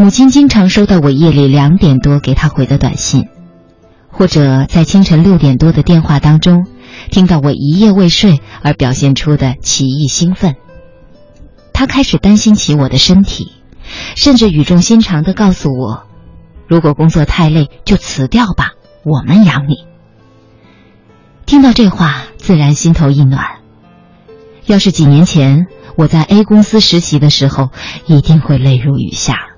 母亲经常收到我夜里两点多给她回的短信，或者在清晨六点多的电话当中，听到我一夜未睡而表现出的奇异兴奋。她开始担心起我的身体，甚至语重心长地告诉我：“如果工作太累，就辞掉吧，我们养你。”听到这话，自然心头一暖。要是几年前我在 A 公司实习的时候，一定会泪如雨下。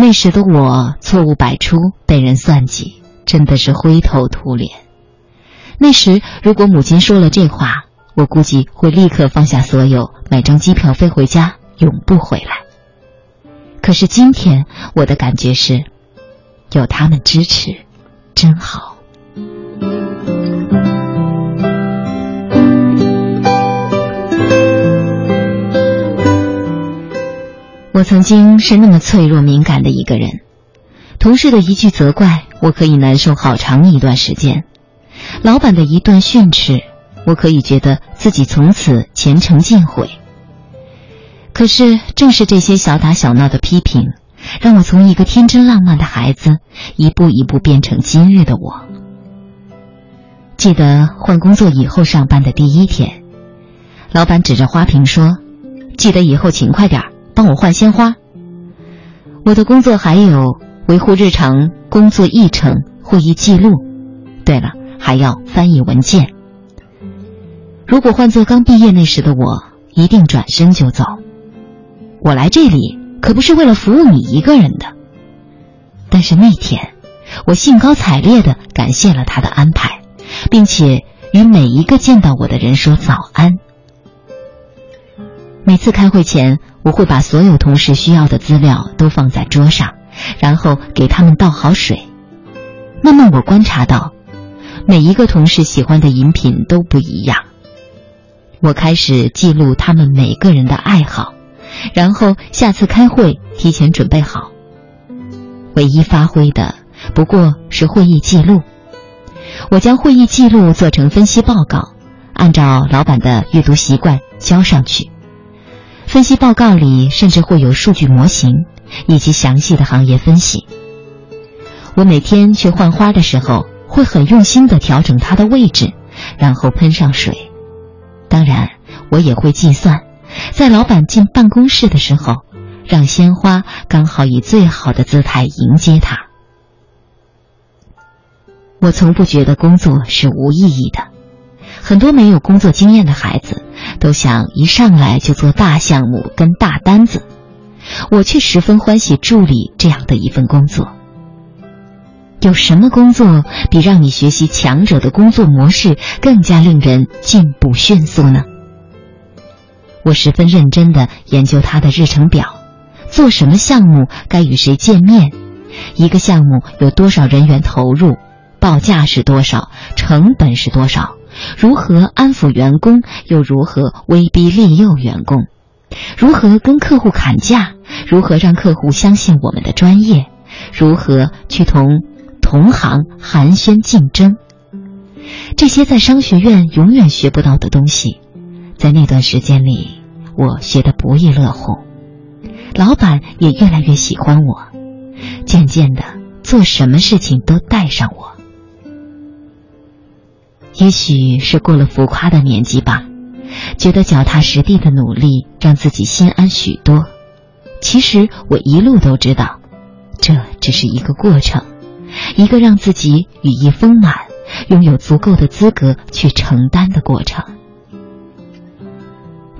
那时的我错误百出，被人算计，真的是灰头土脸。那时如果母亲说了这话，我估计会立刻放下所有，买张机票飞回家，永不回来。可是今天我的感觉是，有他们支持，真好。我曾经是那么脆弱敏感的一个人，同事的一句责怪，我可以难受好长一段时间；老板的一顿训斥，我可以觉得自己从此前程尽毁。可是，正是这些小打小闹的批评，让我从一个天真浪漫的孩子，一步一步变成今日的我。记得换工作以后上班的第一天，老板指着花瓶说：“记得以后勤快点儿。”帮我换鲜花。我的工作还有维护日常工作议程、会议记录。对了，还要翻译文件。如果换做刚毕业那时的我，一定转身就走。我来这里可不是为了服务你一个人的。但是那天，我兴高采烈的感谢了他的安排，并且与每一个见到我的人说早安。每次开会前，我会把所有同事需要的资料都放在桌上，然后给他们倒好水。慢慢，我观察到，每一个同事喜欢的饮品都不一样。我开始记录他们每个人的爱好，然后下次开会提前准备好。唯一发挥的不过是会议记录。我将会议记录做成分析报告，按照老板的阅读习惯交上去。分析报告里甚至会有数据模型以及详细的行业分析。我每天去换花的时候，会很用心地调整它的位置，然后喷上水。当然，我也会计算，在老板进办公室的时候，让鲜花刚好以最好的姿态迎接他。我从不觉得工作是无意义的。很多没有工作经验的孩子。都想一上来就做大项目跟大单子，我却十分欢喜助理这样的一份工作。有什么工作比让你学习强者的工作模式更加令人进步迅速呢？我十分认真地研究他的日程表，做什么项目该与谁见面，一个项目有多少人员投入，报价是多少，成本是多少。如何安抚员工，又如何威逼利诱员工？如何跟客户砍价？如何让客户相信我们的专业？如何去同同行寒暄竞争？这些在商学院永远学不到的东西，在那段时间里，我学得不亦乐乎。老板也越来越喜欢我，渐渐的，做什么事情都带上我。也许是过了浮夸的年纪吧，觉得脚踏实地的努力让自己心安许多。其实我一路都知道，这只是一个过程，一个让自己羽翼丰满、拥有足够的资格去承担的过程。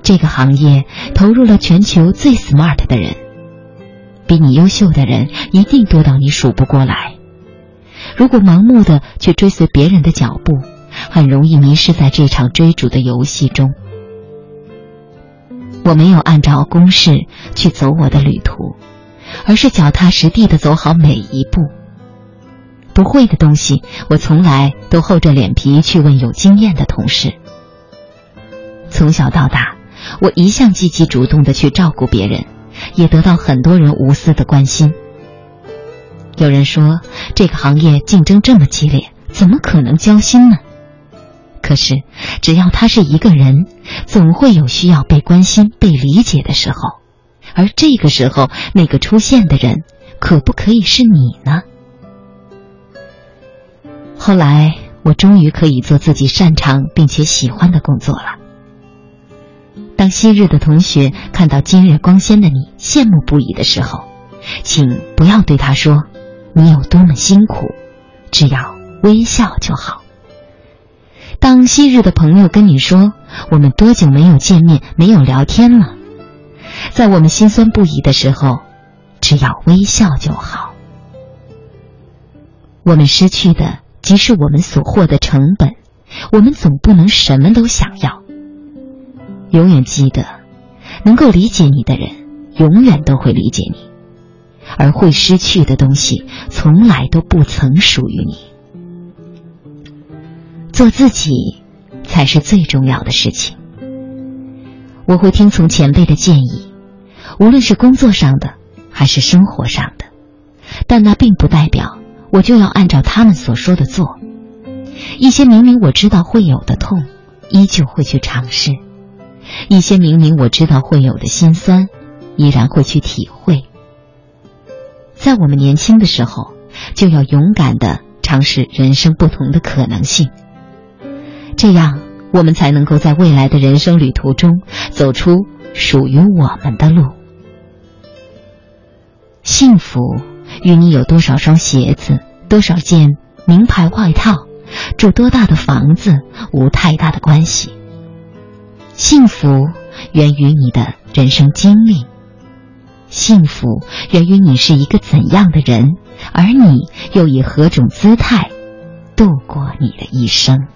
这个行业投入了全球最 smart 的人，比你优秀的人一定多到你数不过来。如果盲目的去追随别人的脚步，很容易迷失在这场追逐的游戏中。我没有按照公式去走我的旅途，而是脚踏实地的走好每一步。不会的东西，我从来都厚着脸皮去问有经验的同事。从小到大，我一向积极主动的去照顾别人，也得到很多人无私的关心。有人说，这个行业竞争这么激烈，怎么可能交心呢？可是，只要他是一个人，总会有需要被关心、被理解的时候，而这个时候，那个出现的人，可不可以是你呢？后来，我终于可以做自己擅长并且喜欢的工作了。当昔日的同学看到今日光鲜的你，羡慕不已的时候，请不要对他说你有多么辛苦，只要微笑就好。当昔日的朋友跟你说我们多久没有见面、没有聊天了，在我们心酸不已的时候，只要微笑就好。我们失去的。即是我们所获的成本，我们总不能什么都想要。永远记得，能够理解你的人，永远都会理解你；而会失去的东西，从来都不曾属于你。做自己，才是最重要的事情。我会听从前辈的建议，无论是工作上的，还是生活上的，但那并不代表。我就要按照他们所说的做，一些明明我知道会有的痛，依旧会去尝试；一些明明我知道会有的心酸，依然会去体会。在我们年轻的时候，就要勇敢的尝试人生不同的可能性，这样我们才能够在未来的人生旅途中走出属于我们的路。幸福。与你有多少双鞋子，多少件名牌外套，住多大的房子，无太大的关系。幸福源于你的人生经历，幸福源于你是一个怎样的人，而你又以何种姿态度过你的一生。